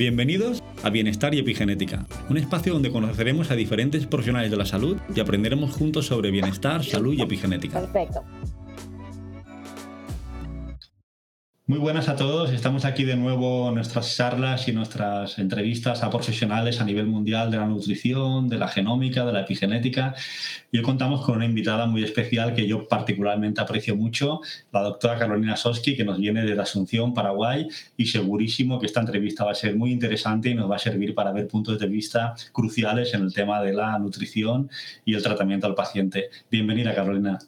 Bienvenidos a Bienestar y Epigenética, un espacio donde conoceremos a diferentes profesionales de la salud y aprenderemos juntos sobre bienestar, salud y epigenética. Perfecto. Muy buenas a todos. Estamos aquí de nuevo en nuestras charlas y nuestras entrevistas a profesionales a nivel mundial de la nutrición, de la genómica, de la epigenética. Y hoy contamos con una invitada muy especial que yo particularmente aprecio mucho, la doctora Carolina Soski, que nos viene desde Asunción, Paraguay, y segurísimo que esta entrevista va a ser muy interesante y nos va a servir para ver puntos de vista cruciales en el tema de la nutrición y el tratamiento al paciente. Bienvenida, Carolina.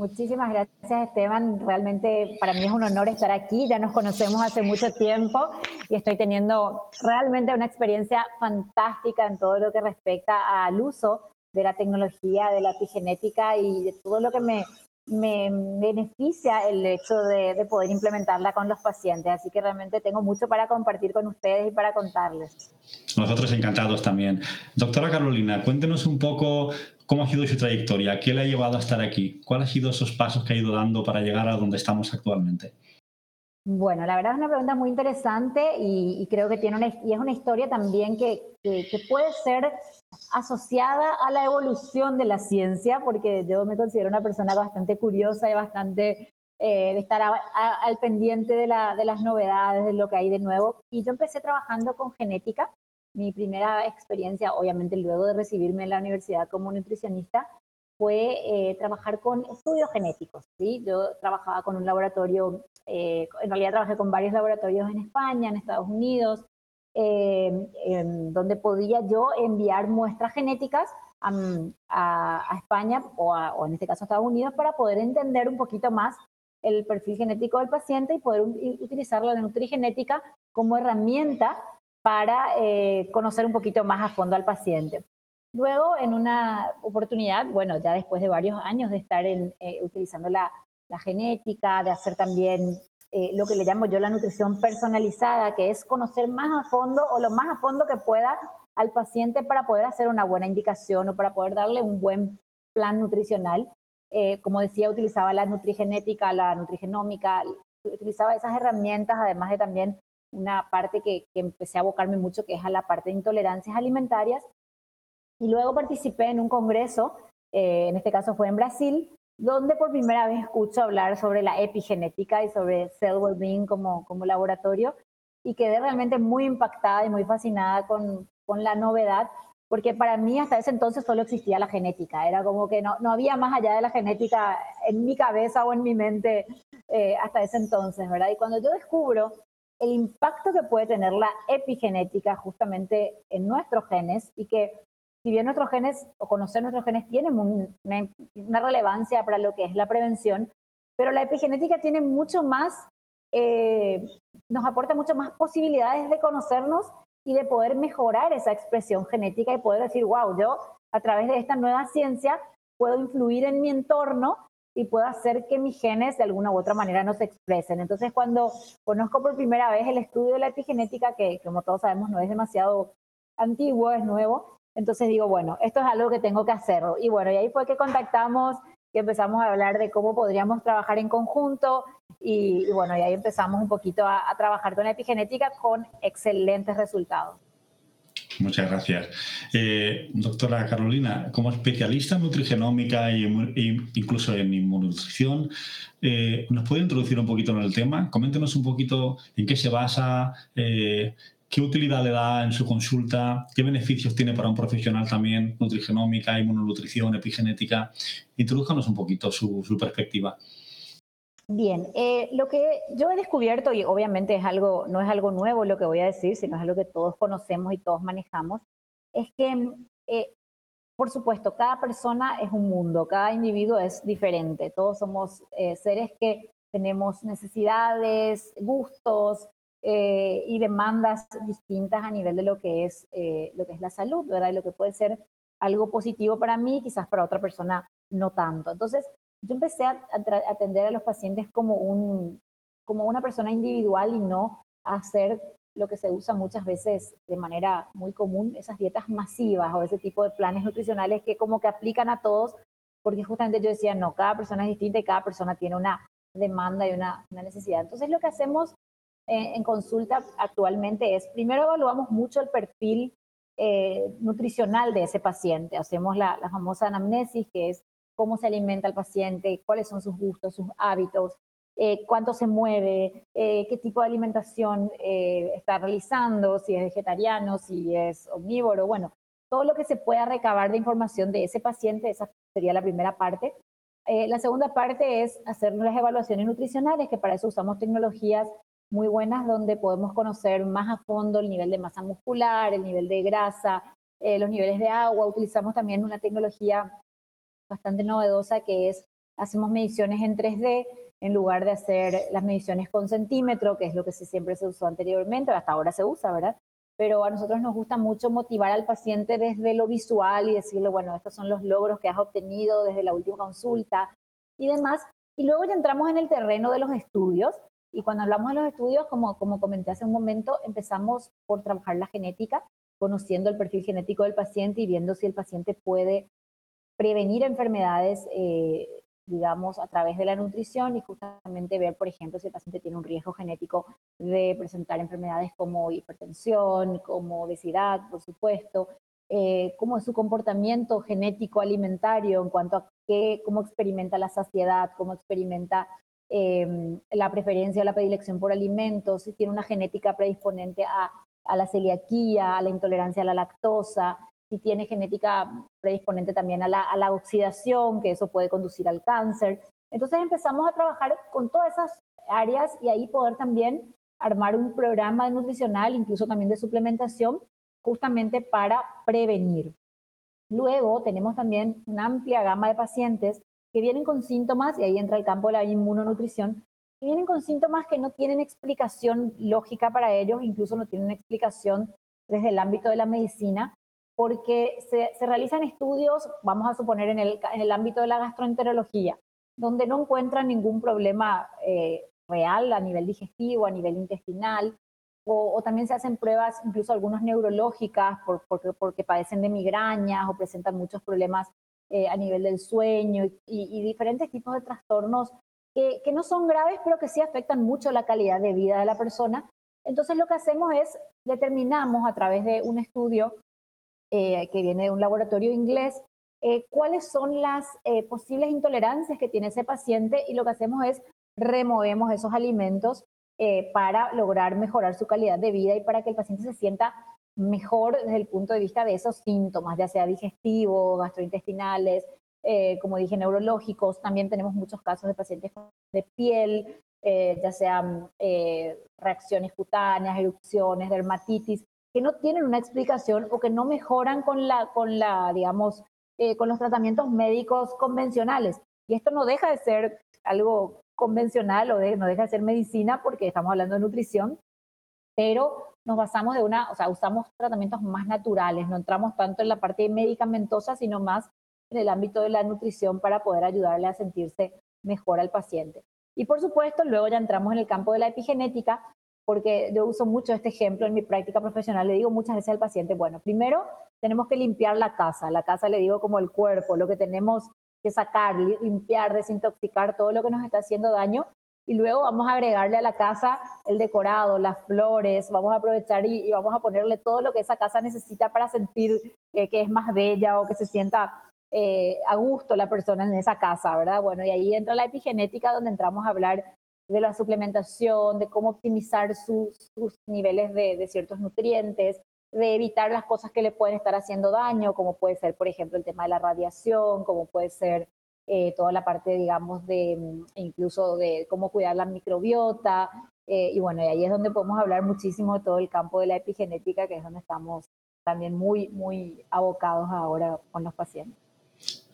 Muchísimas gracias, Esteban. Realmente para mí es un honor estar aquí. Ya nos conocemos hace mucho tiempo y estoy teniendo realmente una experiencia fantástica en todo lo que respecta al uso de la tecnología, de la epigenética y de todo lo que me, me beneficia el hecho de, de, poder implementarla con los pacientes. Así que realmente tengo mucho para compartir con ustedes y para contarles. Nosotros encantados también. Doctora Carolina, cuéntenos un poco ¿Cómo ha sido su trayectoria? ¿Qué le ha llevado a estar aquí? ¿Cuáles han sido esos pasos que ha ido dando para llegar a donde estamos actualmente? Bueno, la verdad es una pregunta muy interesante y, creo que tiene una, y es una historia también que, que, puede ser asociada a la evolución de la ciencia, porque yo me considero una persona bastante curiosa y bastante eh, de estar al pendiente de, la, de las novedades, de lo que hay de nuevo. Y yo empecé trabajando con genética mi primera experiencia, obviamente luego de recibirme en la universidad como nutricionista, fue eh, trabajar con estudios genéticos. ¿sí? Yo trabajaba con un laboratorio, eh, en realidad trabajé con varios laboratorios en España, en Estados Unidos, eh, donde podía yo enviar muestras genéticas a, España o, o, en este caso a Estados Unidos para poder entender un poquito más el perfil genético del paciente y poder utilizar la nutrigenética como herramienta para eh, conocer un poquito más a fondo al paciente. Luego, en una oportunidad, bueno, ya después de varios años de estar en, eh, utilizando la, genética, de hacer también eh, lo que le llamo yo la nutrición personalizada, que es conocer más a fondo o lo más a fondo que pueda al paciente para poder hacer una buena indicación o para poder darle un buen plan nutricional. como decía, utilizaba la nutrigenética, la nutrigenómica, utilizaba esas herramientas, además de también una parte que, empecé a abocarme mucho, que es a la parte de intolerancias alimentarias. Y luego participé en un congreso, eh, en este caso fue en Brasil, donde por primera vez escucho hablar sobre la epigenética y sobre cell well-being como, como laboratorio y quedé realmente muy impactada y muy fascinada con, con, la novedad, porque para mí hasta ese entonces solo existía la genética, era como que no, no había más allá de la genética en mi cabeza o en mi mente eh, hasta ese entonces, ¿verdad? Y cuando yo descubro el impacto que puede tener la epigenética justamente en nuestros genes y que si bien nuestros genes o conocer nuestros genes tienen una, relevancia para lo que es la prevención, pero la epigenética tiene mucho más, eh, nos aporta mucho más posibilidades de conocernos y de poder mejorar esa expresión genética y poder decir, wow, yo a través de esta nueva ciencia puedo influir en mi entorno y puedo hacer que mis genes de alguna u otra manera no se expresen. Entonces, cuando conozco por primera vez el estudio de la epigenética, que como todos sabemos no es demasiado antiguo, es nuevo, entonces digo, bueno, esto es algo que tengo que hacerlo. Y bueno, y ahí fue que contactamos y empezamos a hablar de cómo podríamos trabajar en conjunto y, bueno, y ahí empezamos un poquito a trabajar con la epigenética con excelentes resultados. Muchas gracias. Eh, doctora Carolina, como especialista en nutrigenómica e incluso en inmunonutrición, eh, ¿nos puede introducir un poquito en el tema? Coméntenos un poquito en qué se basa, eh, qué utilidad le da en su consulta, qué beneficios tiene para un profesional también nutrigenómica, inmunonutrición, epigenética. Introdújanos un poquito su, su perspectiva. Bien, eh, lo que yo he descubierto, y obviamente es algo, no es algo nuevo lo que voy a decir, sino es algo que todos conocemos y todos manejamos, es que, eh, por supuesto, cada persona es un mundo, cada individuo es diferente, todos somos eh, seres que tenemos necesidades, gustos y demandas distintas a nivel de lo que es, lo que es la salud, ¿verdad? Y lo que puede ser algo positivo para mí, quizás para otra persona no tanto. Entonces, yo empecé a, atender a los pacientes como, un, como una persona individual y no a hacer lo que se usa muchas veces de manera muy común, esas dietas masivas o ese tipo de planes nutricionales que como que aplican a todos, porque justamente yo decía, no, cada persona es distinta y cada persona tiene una demanda y una, una necesidad. Entonces lo que hacemos en consulta actualmente es, primero evaluamos mucho el perfil eh, nutricional de ese paciente. Hacemos la, famosa anamnesis, que es cómo se alimenta el paciente, cuáles son sus gustos, sus hábitos, eh, cuánto se mueve, eh, qué tipo de alimentación está realizando, si es vegetariano, si es omnívoro, bueno, todo lo que se pueda recabar de información de ese paciente, esa sería la primera parte. la segunda parte es hacer las evaluaciones nutricionales, que para eso usamos tecnologías muy buenas donde podemos conocer más a fondo el nivel de masa muscular, el nivel de grasa, eh, los niveles de agua. Utilizamos también una tecnología bastante novedosa que es, hacemos mediciones en 3D en lugar de hacer las mediciones con centímetro, que es lo que siempre se usó anteriormente, hasta ahora se usa, ¿verdad? Pero a nosotros nos gusta mucho motivar al paciente desde lo visual y decirle, bueno, estos son los logros que has obtenido desde la última consulta y demás. Y luego ya entramos en el terreno de los estudios, y cuando hablamos de los estudios, como, como comenté hace un momento, empezamos por trabajar la genética, conociendo el perfil genético del paciente y viendo si el paciente puede prevenir enfermedades, eh, digamos, a través de la nutrición y justamente ver, por ejemplo, si el paciente tiene un riesgo genético de presentar enfermedades como hipertensión, como obesidad, por supuesto, eh, cómo es su comportamiento genético alimentario en cuanto a qué, cómo experimenta la saciedad, cómo experimenta Em, la preferencia o la predilección por alimentos, si tiene una genética predisponente a, la celiaquía, a la intolerancia a la lactosa, si tiene genética predisponente también a la, a la oxidación, que eso puede conducir al cáncer. Entonces empezamos a trabajar con todas esas áreas y ahí poder también armar un programa nutricional, incluso también de suplementación, justamente para prevenir. Luego tenemos también una amplia gama de pacientes que vienen con síntomas, y ahí entra el campo de la inmunonutrición, que vienen con síntomas que no tienen explicación lógica para ellos, incluso no tienen explicación desde el ámbito de la medicina, porque se, realizan estudios, vamos a suponer, en el, en el, ámbito de la gastroenterología, donde no encuentran ningún problema eh, real a nivel digestivo, a nivel intestinal, o, también se hacen pruebas, incluso algunas neurológicas, porque, porque padecen de migrañas o presentan muchos problemas eh, a nivel del sueño y, diferentes tipos de trastornos que, no son graves, pero que sí afectan mucho la calidad de vida de la persona. Entonces lo que hacemos es determinamos a través de un estudio eh, que viene de un laboratorio inglés eh, cuáles son las posibles intolerancias que tiene ese paciente y lo que hacemos es removemos esos alimentos para lograr mejorar su calidad de vida y para que el paciente se sienta mejor desde el punto de vista de esos síntomas, ya sea digestivos, gastrointestinales, eh, como dije, neurológicos. También tenemos muchos casos de pacientes de piel, eh, ya sean eh, reacciones cutáneas, erupciones, dermatitis, que no tienen una explicación o que no mejoran con la, con la digamos, con los tratamientos médicos convencionales. Y esto no deja de ser algo convencional o no deja de ser medicina porque estamos hablando de nutrición, pero nos basamos de una, o sea, usamos tratamientos más naturales, no entramos tanto en la parte medicamentosa, sino más en el ámbito de la nutrición para poder ayudarle a sentirse mejor al paciente. Y por supuesto, luego ya entramos en el campo de la epigenética, porque yo uso mucho este ejemplo en mi práctica profesional. Le digo muchas veces al paciente, bueno, primero tenemos que limpiar la casa. La casa le digo como el cuerpo, lo que tenemos que sacar, limpiar, desintoxicar todo lo que nos está haciendo daño y luego vamos a agregarle a la casa el decorado, las flores, vamos a aprovechar y, vamos a ponerle todo lo que esa casa necesita para sentir que es más bella o que se sienta eh, a gusto la persona en esa casa, ¿verdad? Bueno, y ahí entra la epigenética donde entramos a hablar de la suplementación, de cómo optimizar sus, niveles de, de ciertos nutrientes, de evitar las cosas que le pueden estar haciendo daño, como puede ser, por ejemplo, el tema de la radiación, como puede ser eh, toda la parte, digamos, de mm, incluso de cómo cuidar la microbiota. Eh, y bueno, y ahí es donde podemos hablar muchísimo de todo el campo de la epigenética, que es donde estamos también muy, muy abocados ahora con los pacientes.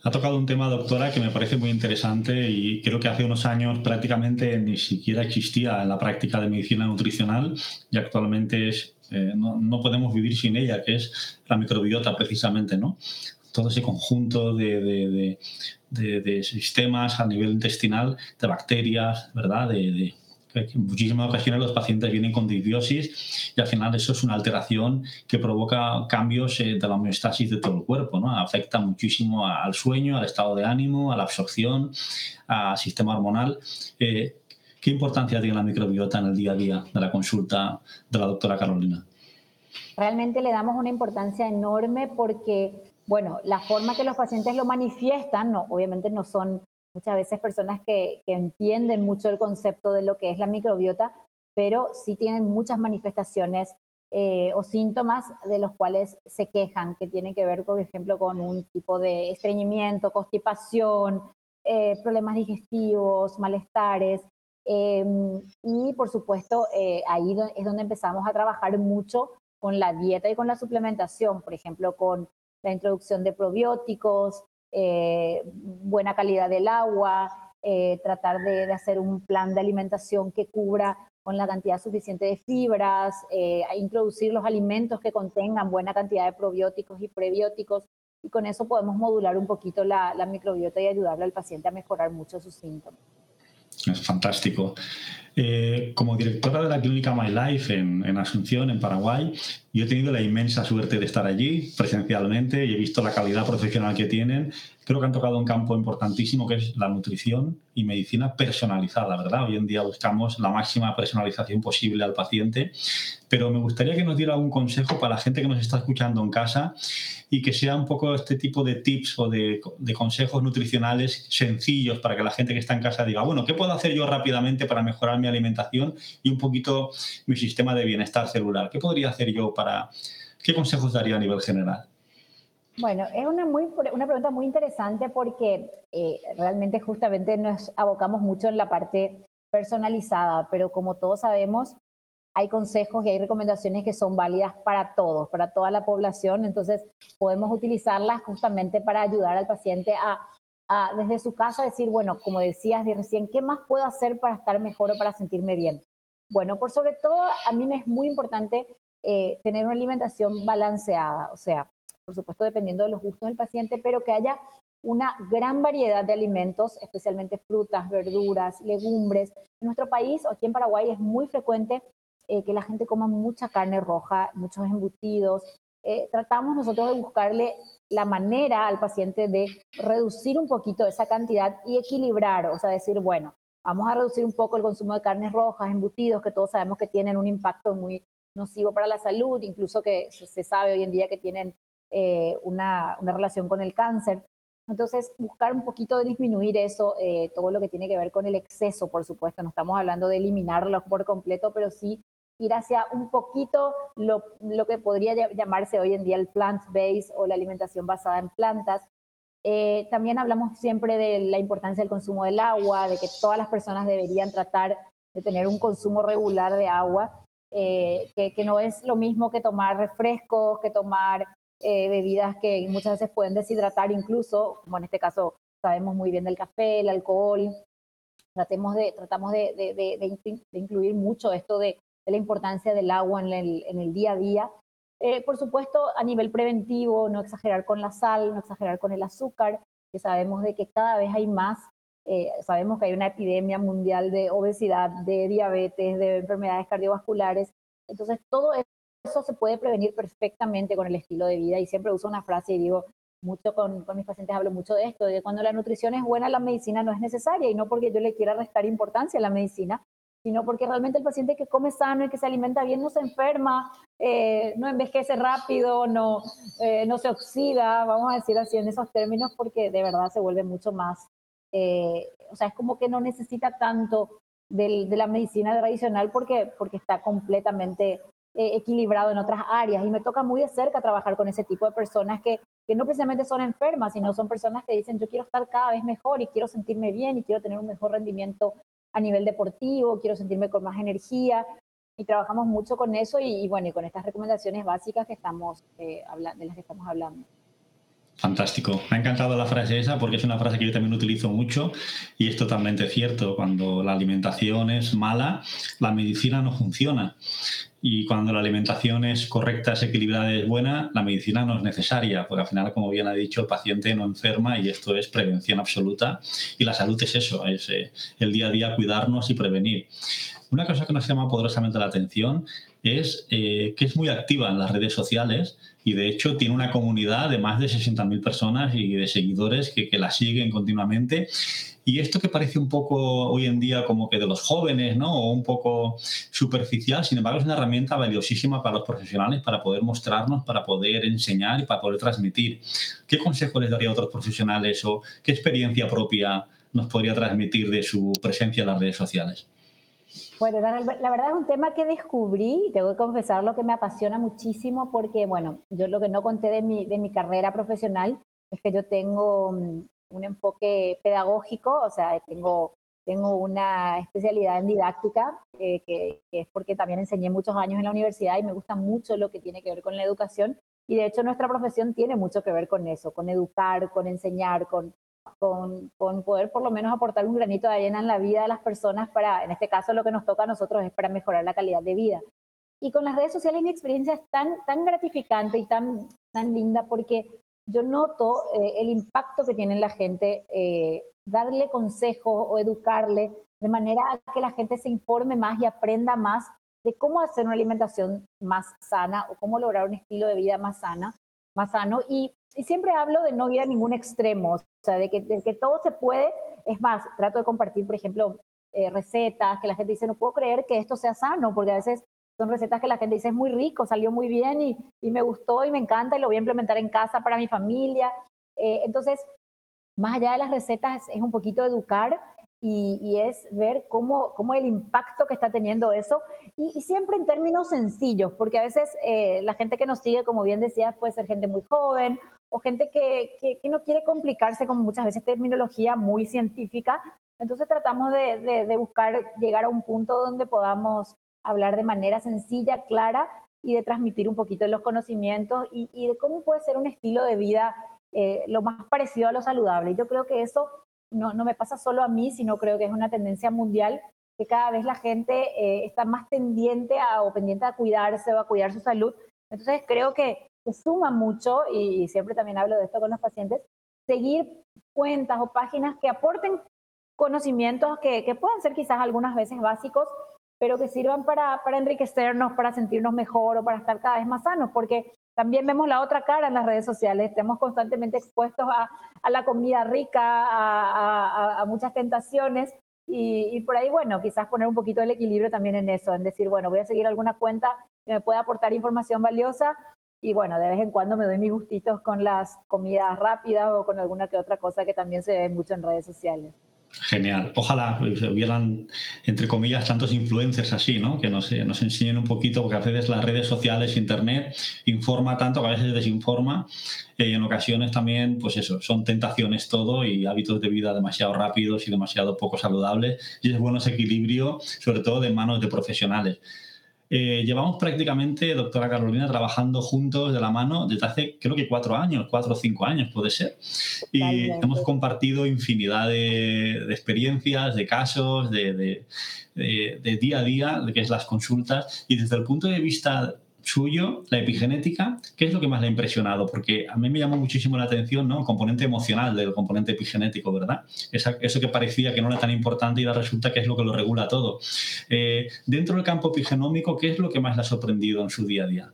Ha tocado un tema, doctora, que me parece muy interesante y creo que hace unos años prácticamente ni siquiera existía en la práctica de medicina nutricional y actualmente es, eh, no, no, podemos vivir sin ella, que es la microbiota precisamente, ¿no? todo ese conjunto de, sistemas a nivel intestinal, de bacterias, ¿verdad? De, en muchísimas ocasiones los pacientes vienen con disbiosis y al final eso es una alteración que provoca cambios eh, de la homeostasis de todo el cuerpo, ¿no? Afecta muchísimo al sueño, al estado de ánimo, a la absorción, al sistema hormonal. Eh, ¿Qué importancia tiene la microbiota en el día a día de la consulta de la doctora Carolina? Realmente le damos una importancia enorme porque, bueno, la forma que los pacientes lo manifiestan, no, obviamente no son muchas veces personas que, que entienden mucho el concepto de lo que es la microbiota, pero sí tienen muchas manifestaciones eh, o síntomas de los cuales se quejan, que tienen que ver, por ejemplo, con un tipo de estreñimiento, constipación, eh, problemas digestivos, malestares. Em, y por supuesto, eh, ahí es donde empezamos a trabajar mucho con la dieta y con la suplementación, por ejemplo, con la introducción de probióticos, buena calidad del agua, tratar de, de, hacer un plan de alimentación que cubra con la cantidad suficiente de fibras, eh, introducir los alimentos que contengan buena cantidad de probióticos y prebióticos, y con eso podemos modular un poquito la, la microbiota y ayudarle al paciente a mejorar mucho sus síntomas. Es fantástico. Eh, como directora de la clínica My Life en, en, Asunción, en Paraguay, yo he tenido la inmensa suerte de estar allí presencialmente y he visto la calidad profesional que tienen. Creo que han tocado un campo importantísimo que es la nutrición y medicina personalizada, ¿verdad? Hoy en día buscamos la máxima personalización posible al paciente, pero me gustaría que nos diera un consejo para la gente que nos está escuchando en casa y que sea un poco este tipo de tips o de, de consejos nutricionales sencillos para que la gente que está en casa diga, bueno, ¿qué puedo hacer yo rápidamente para mejorar mi alimentación y un poquito mi sistema de bienestar celular? ¿Qué podría hacer yo para... ¿Qué consejos daría a nivel general? Bueno, es una, muy, una pregunta muy interesante porque eh, realmente justamente nos abocamos mucho en la parte personalizada, pero como todos sabemos, hay consejos y hay recomendaciones que son válidas para todos, para toda la población, entonces podemos utilizarlas justamente para ayudar al paciente a, a desde su casa decir, bueno, como decías de recién, ¿qué más puedo hacer para estar mejor o para sentirme bien? Bueno, por sobre todo, a mí me es muy importante eh, tener una alimentación balanceada, o sea, por supuesto dependiendo de los gustos del paciente, pero que haya una gran variedad de alimentos, especialmente frutas, verduras, legumbres. En nuestro país, aquí en Paraguay, es muy frecuente eh, que la gente coma mucha carne roja, muchos embutidos. Eh, tratamos nosotros de buscarle la manera al paciente de reducir un poquito esa cantidad y equilibrar, o sea, decir, bueno, vamos a reducir un poco el consumo de carnes rojas, embutidos, que todos sabemos que tienen un impacto muy nocivo para la salud, incluso que se sabe hoy en día que tienen eh, una, una, relación con el cáncer. Entonces, buscar un poquito de disminuir eso, eh, todo lo que tiene que ver con el exceso, por supuesto, no estamos hablando de eliminarlo por completo, pero sí ir hacia un poquito lo, lo que podría llamarse hoy en día el plant-based o la alimentación basada en plantas. Eh, también hablamos siempre de la importancia del consumo del agua, de que todas las personas deberían tratar de tener un consumo regular de agua, eh, que, que, no es lo mismo que tomar refrescos, que tomar eh, bebidas que muchas veces pueden deshidratar incluso, como en este caso sabemos muy bien del café, el alcohol. Tratemos de, tratamos de, de, de incluir mucho esto de, la importancia del agua en el, en el día a día. Eh, por supuesto, a nivel preventivo, no exagerar con la sal, no exagerar con el azúcar, que sabemos de que cada vez hay más, eh, sabemos que hay una epidemia mundial de obesidad, de diabetes, de enfermedades cardiovasculares. Entonces, todo eso se puede prevenir perfectamente con el estilo de vida y siempre uso una frase y digo, mucho con, con, mis pacientes hablo mucho de esto, de cuando la nutrición es buena, la medicina no es necesaria y no porque yo le quiera restar importancia a la medicina, sino porque realmente el paciente que come sano y que se alimenta bien no se enferma, eh, no envejece rápido, no, eh, no se oxida, vamos a decir así en esos términos, porque de verdad se vuelve mucho más, eh, o sea, es como que no necesita tanto del, de la medicina tradicional porque, porque está completamente eh, equilibrado en otras áreas. Y me toca muy de cerca trabajar con ese tipo de personas que, que no precisamente son enfermas, sino son personas que dicen, yo quiero estar cada vez mejor y quiero sentirme bien y quiero tener un mejor rendimiento a nivel deportivo, quiero sentirme con más energía. Y trabajamos mucho con eso y, y bueno, con estas recomendaciones básicas que estamos, eh, de las que estamos hablando. Fantástico. Me ha encantado la frase esa porque es una frase que yo también utilizo mucho y es totalmente cierto. Cuando la alimentación es mala, la medicina no funciona. Y cuando la alimentación es correcta, es equilibrada, es buena, la medicina no es necesaria, porque al final, como bien ha dicho, el paciente no enferma y esto es prevención absoluta. Y la salud es eso, es eh, el día a día cuidarnos y prevenir. una cosa que nos llama poderosamente la atención es eh, que es muy activa en las redes sociales y de hecho tiene una comunidad de más de 60.000 personas y de seguidores que, la siguen continuamente y esto que parece un poco hoy en día como que de los jóvenes, ¿no? O un poco superficial, sin embargo es una herramienta valiosísima para los profesionales para poder mostrarnos, para poder enseñar y para poder transmitir. ¿Qué consejo les daría a otros profesionales o qué experiencia propia nos podría transmitir de su presencia en las redes sociales? Bueno, la, verdad es un tema que descubrí, tengo que confesar lo que me apasiona muchísimo porque, bueno, yo lo que no conté de mi, de mi carrera profesional es que yo tengo mm, un enfoque pedagógico, o sea, tengo, tengo una especialidad en didáctica, eh, que, es porque también enseñé muchos años en la universidad y me gusta mucho lo que tiene que ver con la educación. Y de hecho nuestra profesión tiene mucho que ver con eso, con educar, con enseñar, con, con, poder por lo menos aportar un granito de arena en la vida de las personas para, en este caso lo que nos toca a nosotros es para mejorar la calidad de vida. Y con las redes sociales mi experiencia es tan, tan gratificante y tan, tan linda porque yo noto eh, el impacto que tiene en la gente, eh, darle consejos o educarle de manera que la gente se informe más y aprenda más de cómo hacer una alimentación más sana o cómo lograr un estilo de vida más sana, más sano. Y, siempre hablo de no ir a ningún extremo, o sea, de que, que todo se puede. Es más, trato de compartir, por ejemplo, eh, recetas que la gente dice, no puedo creer que esto sea sano, porque a veces son recetas que la gente dice es muy rico, salió muy bien y, me gustó y me encanta y lo voy a implementar en casa para mi familia. Eh, entonces, más allá de las recetas, es un poquito educar y, es ver cómo, cómo, el impacto que está teniendo eso y, siempre en términos sencillos, porque a veces eh, la gente que nos sigue, como bien decías, puede ser gente muy joven o gente que, que, no quiere complicarse con muchas veces terminología muy científica. Entonces tratamos de, de buscar llegar a un punto donde podamos hablar de manera sencilla, clara y de transmitir un poquito de los conocimientos y, de cómo puede ser un estilo de vida eh, lo más parecido a lo saludable. Yo creo que eso no, me pasa solo a mí, sino creo que es una tendencia mundial que cada vez la gente eh, está más tendiente a, o pendiente a cuidarse o a cuidar su salud. Entonces creo que suma mucho, y siempre también hablo de esto con los pacientes, seguir cuentas o páginas que aporten conocimientos que, que puedan ser quizás algunas veces básicos, pero que sirvan para, para enriquecernos, para sentirnos mejor o para estar cada vez más sanos, porque también vemos la otra cara en las redes sociales, estamos constantemente expuestos a, la comida rica, a, a, muchas tentaciones y, y, por ahí, bueno, quizás poner un poquito el equilibrio también en eso, en decir, bueno, voy a seguir alguna cuenta que me pueda aportar información valiosa y bueno, de vez en cuando me doy mis gustitos con las comidas rápidas o con alguna que otra cosa que también se ve mucho en redes sociales. Genial. Ojalá hubieran, entre comillas, tantos influencers así, ¿no? Que nos, nos enseñen un poquito, porque a veces las redes sociales, Internet, informa tanto que a veces desinforma. Y en ocasiones también, pues eso, son tentaciones todo y hábitos de vida demasiado rápidos y demasiado poco saludables. Y es bueno ese equilibrio, sobre todo de manos de profesionales. Eh, llevamos prácticamente, doctora Carolina, trabajando juntos de la mano desde hace creo que cuatro años, cuatro o cinco años puede ser. Y hemos compartido infinidad de, experiencias, de casos, de, de, día a día, de que es las consultas. Y desde el punto de vista suyo, la epigenética, ¿qué es lo que más le ha impresionado? Porque a mí me llamó muchísimo la atención ¿no? el componente emocional del componente epigenético, ¿verdad? eso que parecía que no era tan importante y ahora resulta que es lo que lo regula todo. Eh, dentro del campo epigenómico, ¿qué es lo que más le ha sorprendido en su día a día?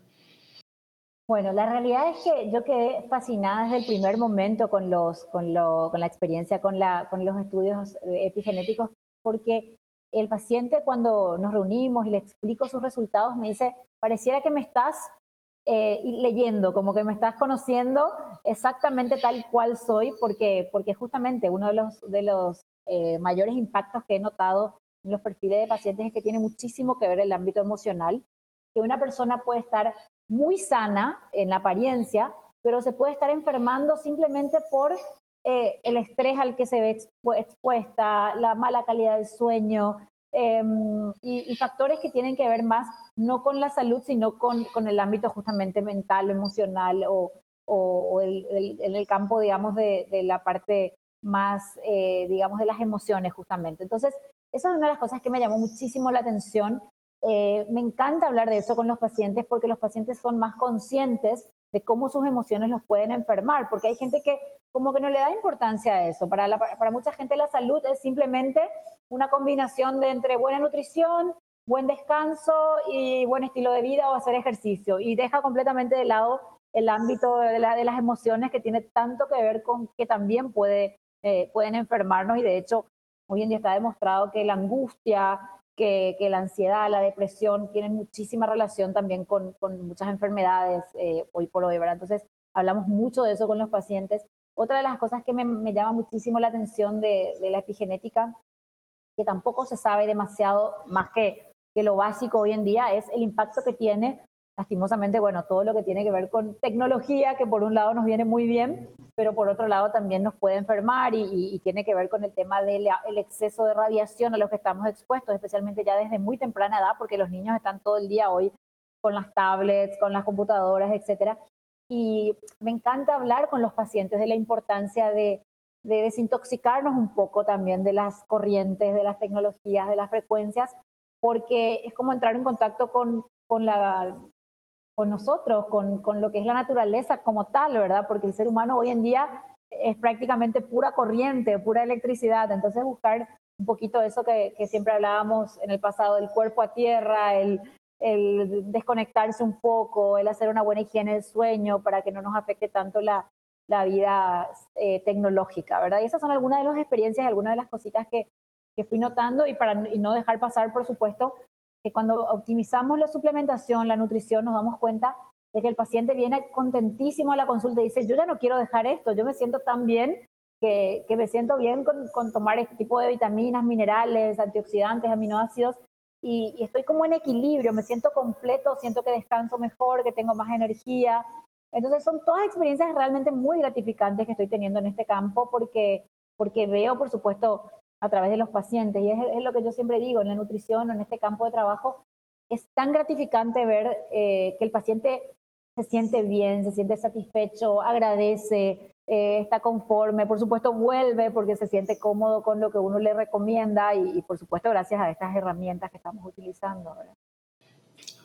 Bueno, la realidad es que yo quedé fascinada desde el primer momento con, los, con, con la experiencia, con, la, con los estudios epigenéticos, porque el paciente cuando nos reunimos y le explico sus resultados me dice, pareciera que me estás eh, leyendo, como que me estás conociendo exactamente tal cual soy, porque, porque justamente uno de los, de los eh, mayores impactos que he notado en los perfiles de pacientes es que tiene muchísimo que ver el ámbito emocional, que una persona puede estar muy sana en la apariencia, pero se puede estar enfermando simplemente por eh, el estrés al que se ve expuesta, la mala calidad del sueño, Em, y, factores que tienen que ver más no con la salud, sino con, con el ámbito justamente mental, emocional o, o, el, en el campo, digamos, de, de la parte más, eh, digamos, de las emociones justamente. Entonces, esa es una de las cosas que me llamó muchísimo la atención. Eh, me encanta hablar de eso con los pacientes porque los pacientes son más conscientes de cómo sus emociones los pueden enfermar, porque hay gente que como que no le da importancia a eso. Para, para mucha gente la salud es simplemente una combinación de entre buena nutrición, buen descanso y buen estilo de vida o hacer ejercicio. Y deja completamente de lado el ámbito de, las emociones que tiene tanto que ver con que también puede, eh, pueden enfermarnos y de hecho hoy en día está demostrado que la angustia, que, la ansiedad, la depresión tienen muchísima relación también con, muchas enfermedades eh, hoy por hoy, ¿verdad? Entonces hablamos mucho de eso con los pacientes. Otra de las cosas que me, llama muchísimo la atención de, la epigenética, que tampoco se sabe demasiado más que, que lo básico hoy en día, es el impacto que tiene lastimosamente, bueno, todo lo que tiene que ver con tecnología, que por un lado nos viene muy bien, pero por otro lado también nos puede enfermar y, tiene que ver con el tema del exceso de radiación a los que estamos expuestos, especialmente ya desde muy temprana edad, porque los niños están todo el día hoy con las tablets, con las computadoras, etcétera. Y me encanta hablar con los pacientes de la importancia de, de desintoxicarnos un poco también de las corrientes, de las tecnologías, de las frecuencias, porque es como entrar en contacto con, con la con nosotros, con, con, lo que es la naturaleza como tal, ¿verdad? Porque el ser humano hoy en día es prácticamente pura corriente, pura electricidad. Entonces buscar un poquito eso que, que siempre hablábamos en el pasado, el cuerpo a tierra, el, el, desconectarse un poco, el hacer una buena higiene del sueño para que no nos afecte tanto la, la vida eh, tecnológica, ¿verdad? Y esas son algunas de las experiencias, algunas de las cositas que, que fui notando y para y no dejar pasar, por supuesto, que cuando optimizamos la suplementación, la nutrición, nos damos cuenta de que el paciente viene contentísimo a la consulta y dice, yo ya no quiero dejar esto, yo me siento tan bien que, que me siento bien con, con, tomar este tipo de vitaminas, minerales, antioxidantes, aminoácidos, y, estoy como en equilibrio, me siento completo, siento que descanso mejor, que tengo más energía. Entonces son todas experiencias realmente muy gratificantes que estoy teniendo en este campo porque, porque veo, por supuesto, a través de los pacientes. Y es, lo que yo siempre digo, en la nutrición o en este campo de trabajo, es tan gratificante ver eh, que el paciente se siente bien, se siente satisfecho, agradece, eh, está conforme, por supuesto vuelve porque se siente cómodo con lo que uno le recomienda y, por supuesto gracias a estas herramientas que estamos utilizando.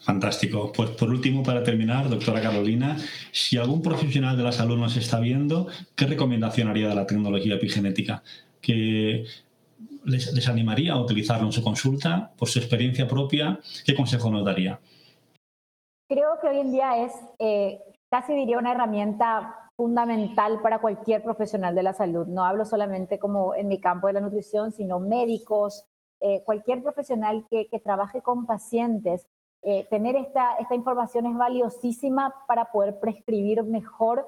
Fantástico. Pues por último, para terminar, doctora Carolina, si algún profesional de la salud nos está viendo, ¿qué recomendación haría de la tecnología epigenética? Que les, animaría a utilizarlo en su consulta por su experiencia propia? ¿Qué consejo nos daría? Creo que hoy en día es eh, casi diría una herramienta fundamental para cualquier profesional de la salud. No hablo solamente como en mi campo de la nutrición, sino médicos, eh, cualquier profesional que, trabaje con pacientes. Eh, tener esta, esta información es valiosísima para poder prescribir mejor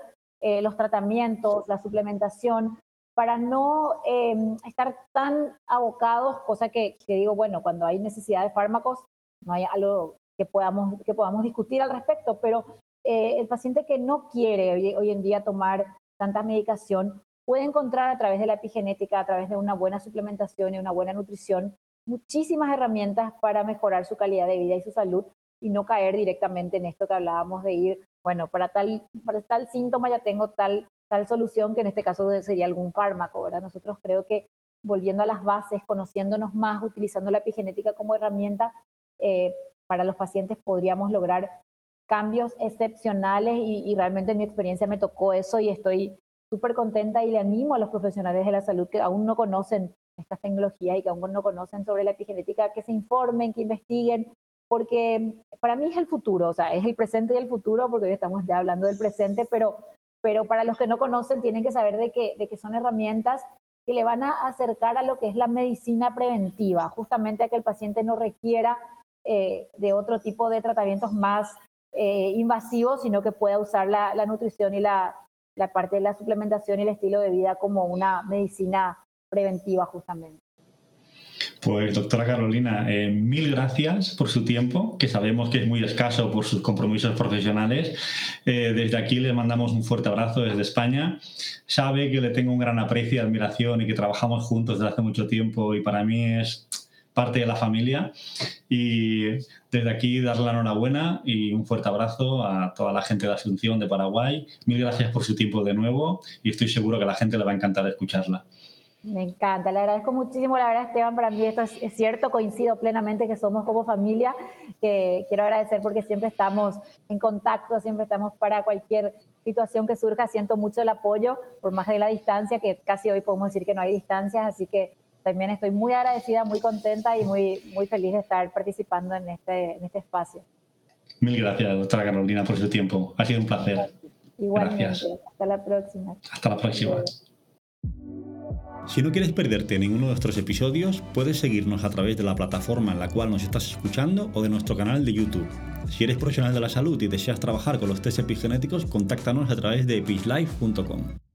los tratamientos, la suplementación, para no em, estar tan abocados, cosa que, digo, bueno, cuando hay necesidad de fármacos, no hay algo que podamos, que podamos discutir al respecto, pero eh, el paciente que no quiere hoy, en día tomar tanta medicación puede encontrar a través de la epigenética, a través de una buena suplementación y una buena nutrición, muchísimas herramientas para mejorar su calidad de vida y su salud y no caer directamente en esto que hablábamos de ir, bueno, para tal, para tal síntoma ya tengo tal tal solución que en este caso sería algún fármaco, ¿verdad? Nosotros creo que volviendo a las bases, conociéndonos más, utilizando la epigenética como herramienta, eh, para los pacientes podríamos lograr cambios excepcionales y, realmente en mi experiencia me tocó eso y estoy súper contenta y le animo a los profesionales de la salud que aún no conocen estas tecnologías y que aún no conocen sobre la epigenética, que se informen, que investiguen, porque para mí es el futuro, o sea, es el presente y el futuro, porque hoy estamos ya hablando del presente, pero pero para los que no conocen tienen que saber de que, de que son herramientas que le van a acercar a lo que es la medicina preventiva, justamente a que el paciente no requiera eh, de otro tipo de tratamientos más eh, invasivos, sino que pueda usar la, la nutrición y la, la parte de la suplementación y el estilo de vida como una medicina preventiva justamente. Pues doctora Carolina, eh, mil gracias por su tiempo, que sabemos que es muy escaso por sus compromisos profesionales. Eh, desde aquí le mandamos un fuerte abrazo desde España. Sabe que le tengo un gran aprecio y admiración y que trabajamos juntos desde hace mucho tiempo y para mí es parte de la familia. Y desde aquí darle la enhorabuena y un fuerte abrazo a toda la gente de Asunción de Paraguay. Mil gracias por su tiempo de nuevo y estoy seguro que a la gente le va a encantar escucharla. Me encanta, le agradezco muchísimo, la verdad Esteban, para mí esto es, cierto, coincido plenamente que somos como familia, que quiero agradecer porque siempre estamos en contacto, siempre estamos para cualquier situación que surja, siento mucho el apoyo, por más de la distancia, que casi hoy podemos decir que no hay distancias, así que también estoy muy agradecida, muy contenta y muy, muy feliz de estar participando en este, en este espacio. Mil gracias, doctora Carolina, por su tiempo. Ha sido un placer. Igualmente. Hasta la próxima. Hasta la próxima. Si no quieres perderte ninguno de nuestros episodios, puedes seguirnos a través de la plataforma en la cual nos estás escuchando o de nuestro canal de YouTube. Si eres profesional de la salud y deseas trabajar con los test epigenéticos, contáctanos a través de epislife.com.